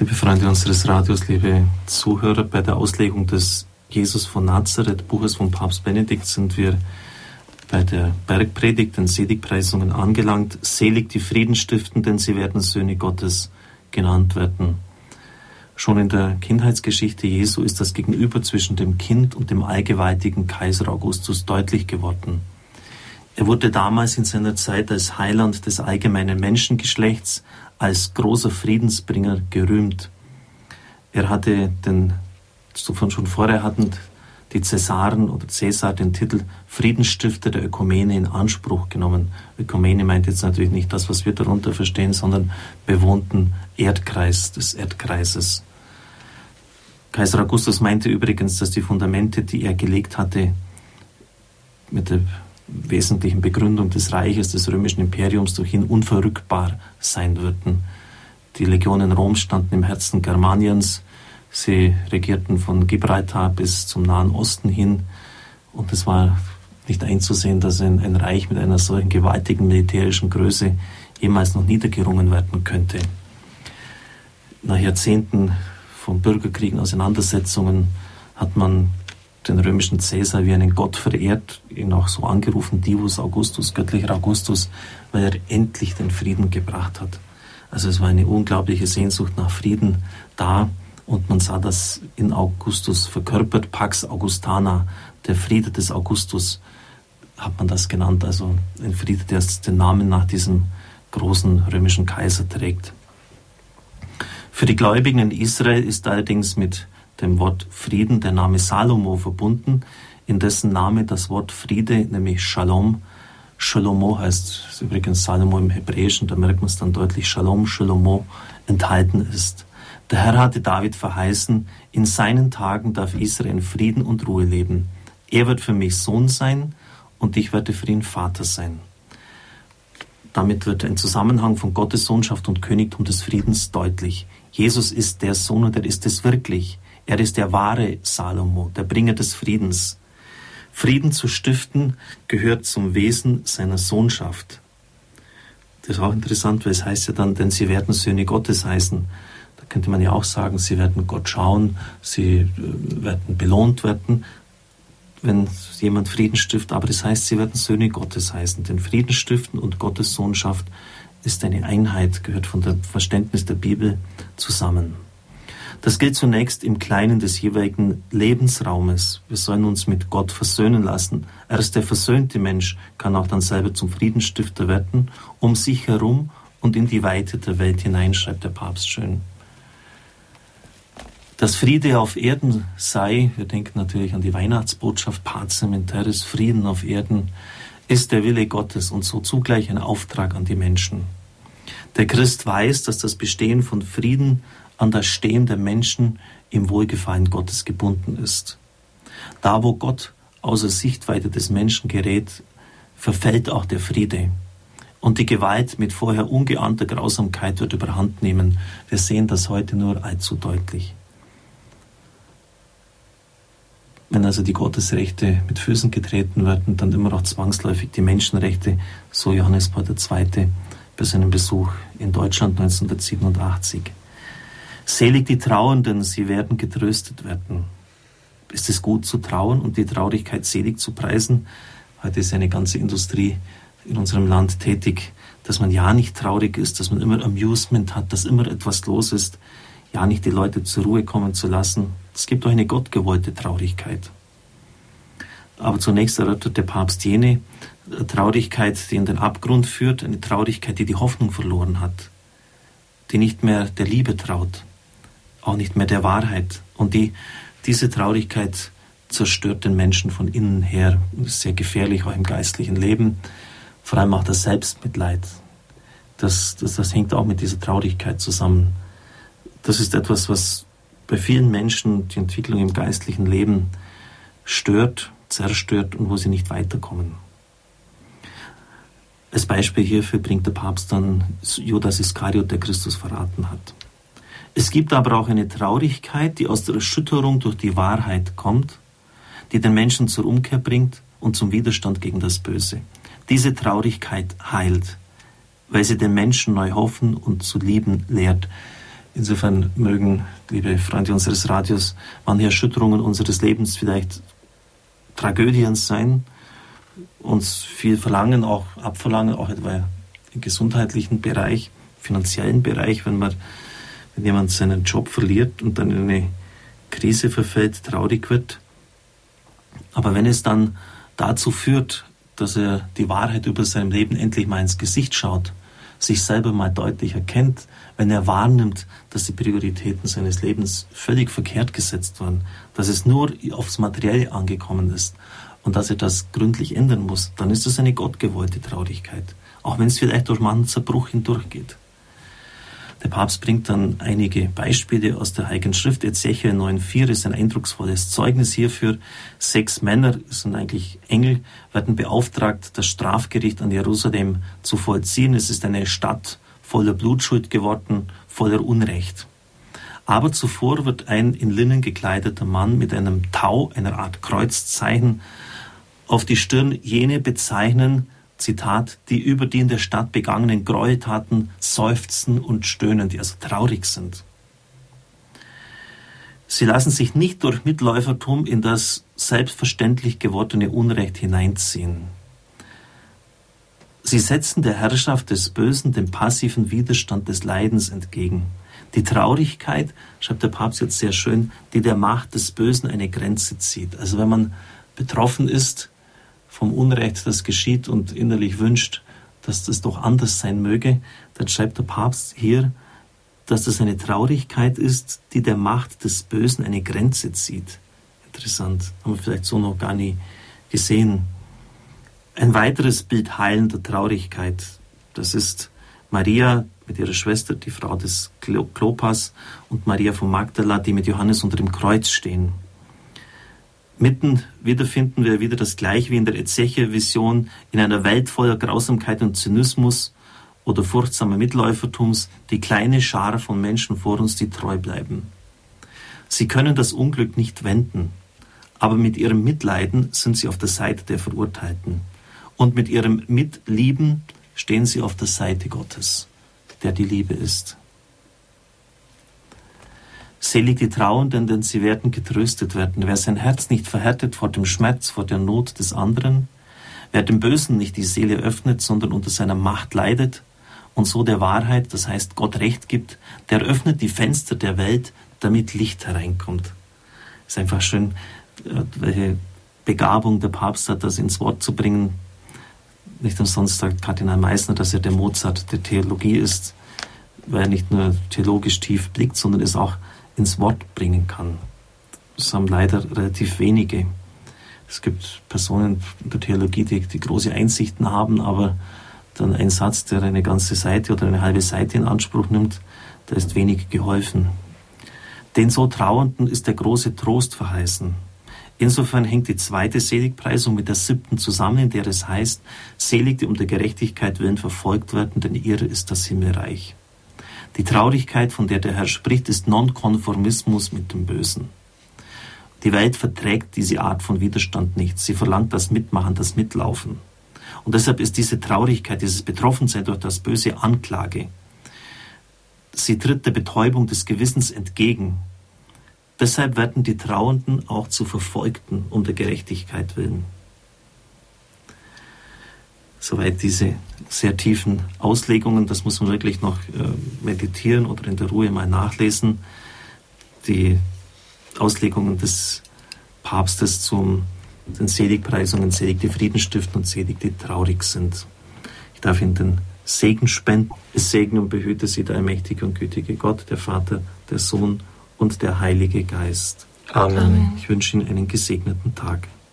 Liebe Freunde unseres Radios, liebe Zuhörer, bei der Auslegung des Jesus von Nazareth, Buches von Papst Benedikt, sind wir bei der Bergpredigt, den Seligpreisungen angelangt. Selig die Friedensstiftenden, sie werden Söhne Gottes genannt werden. Schon in der Kindheitsgeschichte Jesu ist das Gegenüber zwischen dem Kind und dem allgewaltigen Kaiser Augustus deutlich geworden. Er wurde damals in seiner Zeit als Heiland des allgemeinen Menschengeschlechts, als großer Friedensbringer gerühmt. Er hatte den, schon vorher hatten die Cäsaren oder Cäsar den Titel Friedensstifter der Ökumene in Anspruch genommen. Ökumene meint jetzt natürlich nicht das, was wir darunter verstehen, sondern bewohnten Erdkreis des Erdkreises. Kaiser Augustus meinte übrigens, dass die Fundamente, die er gelegt hatte, mit der wesentlichen Begründung des Reiches, des römischen Imperiums durch ihn unverrückbar sein würden. Die Legionen Roms standen im Herzen Germaniens. Sie regierten von Gibraltar bis zum Nahen Osten hin. Und es war nicht einzusehen, dass ein, ein Reich mit einer solchen gewaltigen militärischen Größe jemals noch niedergerungen werden könnte. Nach Jahrzehnten von Bürgerkriegen, Auseinandersetzungen hat man den römischen Cäsar wie einen Gott verehrt, ihn auch so angerufen, Divus Augustus, göttlicher Augustus, weil er endlich den Frieden gebracht hat. Also es war eine unglaubliche Sehnsucht nach Frieden da und man sah das in Augustus verkörpert, Pax Augustana, der Friede des Augustus hat man das genannt, also ein Friede, der den Namen nach diesem großen römischen Kaiser trägt. Für die Gläubigen in Israel ist allerdings mit dem Wort Frieden der Name Salomo verbunden, in dessen Name das Wort Friede, nämlich Shalom, Shalomo heißt übrigens Salomo im Hebräischen, da merkt man es dann deutlich, Shalom, Shalomo enthalten ist. Der Herr hatte David verheißen, in seinen Tagen darf Israel in Frieden und Ruhe leben. Er wird für mich Sohn sein und ich werde für ihn Vater sein. Damit wird ein Zusammenhang von Gottes Sohnschaft und Königtum des Friedens deutlich. Jesus ist der Sohn und er ist es wirklich. Er ist der wahre Salomo, der Bringer des Friedens. Frieden zu stiften gehört zum Wesen seiner Sohnschaft. Das ist auch interessant, weil es heißt ja dann, denn sie werden Söhne Gottes heißen. Da könnte man ja auch sagen, sie werden Gott schauen, sie äh, werden belohnt werden, wenn jemand Frieden stiftet. Aber das heißt, sie werden Söhne Gottes heißen. Denn Frieden stiften und Gottes Sohnschaft ist eine Einheit, gehört von dem Verständnis der Bibel zusammen. Das gilt zunächst im Kleinen des jeweiligen Lebensraumes. Wir sollen uns mit Gott versöhnen lassen. Erst der versöhnte Mensch kann auch dann selber zum Friedensstifter werden, um sich herum und in die Weite der Welt hinein, schreibt der Papst schön. Dass Friede auf Erden sei, wir denken natürlich an die Weihnachtsbotschaft Pacem in Terris, Frieden auf Erden, ist der Wille Gottes und so zugleich ein Auftrag an die Menschen. Der Christ weiß, dass das Bestehen von Frieden an das Stehen der Menschen im Wohlgefallen Gottes gebunden ist. Da, wo Gott außer Sichtweite des Menschen gerät, verfällt auch der Friede. Und die Gewalt mit vorher ungeahnter Grausamkeit wird überhand nehmen. Wir sehen das heute nur allzu deutlich. Wenn also die Gottesrechte mit Füßen getreten werden, dann immer auch zwangsläufig die Menschenrechte, so Johannes Paul II. Bei seinem Besuch in Deutschland 1987. Selig die Trauernden, sie werden getröstet werden. Ist es gut zu trauen und die Traurigkeit selig zu preisen? Heute ist eine ganze Industrie in unserem Land tätig, dass man ja nicht traurig ist, dass man immer Amusement hat, dass immer etwas los ist, ja nicht die Leute zur Ruhe kommen zu lassen. Es gibt auch eine gottgewollte Traurigkeit. Aber zunächst erörtert der Papst jene Traurigkeit, die in den Abgrund führt, eine Traurigkeit, die die Hoffnung verloren hat, die nicht mehr der Liebe traut, auch nicht mehr der Wahrheit. Und die, diese Traurigkeit zerstört den Menschen von innen her. Ist sehr gefährlich, auch im geistlichen Leben. Vor allem auch das Selbstmitleid. Das, das, das hängt auch mit dieser Traurigkeit zusammen. Das ist etwas, was bei vielen Menschen die Entwicklung im geistlichen Leben stört, zerstört und wo sie nicht weiterkommen. Als Beispiel hierfür bringt der Papst dann Judas Iskariot, der Christus verraten hat. Es gibt aber auch eine Traurigkeit, die aus der Erschütterung durch die Wahrheit kommt, die den Menschen zur Umkehr bringt und zum Widerstand gegen das Böse. Diese Traurigkeit heilt, weil sie den Menschen neu hoffen und zu lieben lehrt. Insofern mögen, liebe Freunde unseres Radios, manche Erschütterungen unseres Lebens vielleicht Tragödien sein, uns viel verlangen, auch abverlangen, auch etwa im gesundheitlichen Bereich, finanziellen Bereich, wenn man, wenn jemand seinen Job verliert und dann in eine Krise verfällt, traurig wird. Aber wenn es dann dazu führt, dass er die Wahrheit über sein Leben endlich mal ins Gesicht schaut, sich selber mal deutlich erkennt, wenn er wahrnimmt, dass die Prioritäten seines Lebens völlig verkehrt gesetzt waren, dass es nur aufs Materielle angekommen ist und dass er das gründlich ändern muss, dann ist das eine gottgewollte Traurigkeit, auch wenn es vielleicht durch manchen hindurchgeht. Der Papst bringt dann einige Beispiele aus der Heiligen Schrift. Ezechiel 9,4 ist ein eindrucksvolles Zeugnis hierfür. Sechs Männer, sind eigentlich Engel, werden beauftragt, das Strafgericht an Jerusalem zu vollziehen. Es ist eine Stadt voller Blutschuld geworden, voller Unrecht. Aber zuvor wird ein in Linnen gekleideter Mann mit einem Tau, einer Art Kreuzzeichen, auf die Stirn jene bezeichnen, Zitat, die über die in der Stadt begangenen Gräueltaten seufzen und stöhnen, die also traurig sind. Sie lassen sich nicht durch Mitläufertum in das selbstverständlich gewordene Unrecht hineinziehen. Sie setzen der Herrschaft des Bösen den passiven Widerstand des Leidens entgegen. Die Traurigkeit, schreibt der Papst jetzt sehr schön, die der Macht des Bösen eine Grenze zieht. Also wenn man betroffen ist vom Unrecht, das geschieht und innerlich wünscht, dass das doch anders sein möge, dann schreibt der Papst hier, dass das eine Traurigkeit ist, die der Macht des Bösen eine Grenze zieht. Interessant, haben wir vielleicht so noch gar nie gesehen. Ein weiteres Bild heilender Traurigkeit, das ist Maria mit ihrer Schwester, die Frau des Klopas, und Maria von Magdala, die mit Johannes unter dem Kreuz stehen. Mitten wiederfinden wir wieder das Gleiche wie in der Ezechiel-Vision in einer Welt voller Grausamkeit und Zynismus oder furchtsamer Mitläufertums die kleine Schar von Menschen vor uns, die treu bleiben. Sie können das Unglück nicht wenden, aber mit ihrem Mitleiden sind sie auf der Seite der Verurteilten. Und mit ihrem Mitlieben stehen sie auf der Seite Gottes, der die Liebe ist. Selig die Trauernden, denn sie werden getröstet werden. Wer sein Herz nicht verhärtet vor dem Schmerz, vor der Not des anderen, wer dem Bösen nicht die Seele öffnet, sondern unter seiner Macht leidet und so der Wahrheit, das heißt Gott Recht gibt, der öffnet die Fenster der Welt, damit Licht hereinkommt. Es ist einfach schön, äh, welche Begabung der Papst hat, das ins Wort zu bringen. Nicht umsonst sagt Kardinal Meissner, dass er der Mozart der Theologie ist, weil er nicht nur theologisch tief blickt, sondern es auch ins Wort bringen kann. Das haben leider relativ wenige. Es gibt Personen in der Theologie, die, die große Einsichten haben, aber dann ein Satz, der eine ganze Seite oder eine halbe Seite in Anspruch nimmt, da ist wenig geholfen. Den so Trauernden ist der große Trost verheißen. Insofern hängt die zweite Seligpreisung mit der siebten zusammen, in der es heißt, selig, die um der Gerechtigkeit willen verfolgt werden, denn ihre ist das Himmelreich. Die Traurigkeit, von der der Herr spricht, ist Nonkonformismus mit dem Bösen. Die Welt verträgt diese Art von Widerstand nicht. Sie verlangt das Mitmachen, das Mitlaufen. Und deshalb ist diese Traurigkeit, dieses Betroffensein durch das Böse Anklage. Sie tritt der Betäubung des Gewissens entgegen. Deshalb werden die Trauernden auch zu Verfolgten um der Gerechtigkeit willen. Soweit diese sehr tiefen Auslegungen, das muss man wirklich noch äh, meditieren oder in der Ruhe mal nachlesen. Die Auslegungen des Papstes zum den Seligpreisungen, selig die Frieden stiften und selig die traurig sind. Ich darf Ihnen den Segen spenden. Es segne und behüte Sie der allmächtige und gütige Gott, der Vater, der Sohn und der Heilige Geist. Amen. Ich wünsche Ihnen einen gesegneten Tag.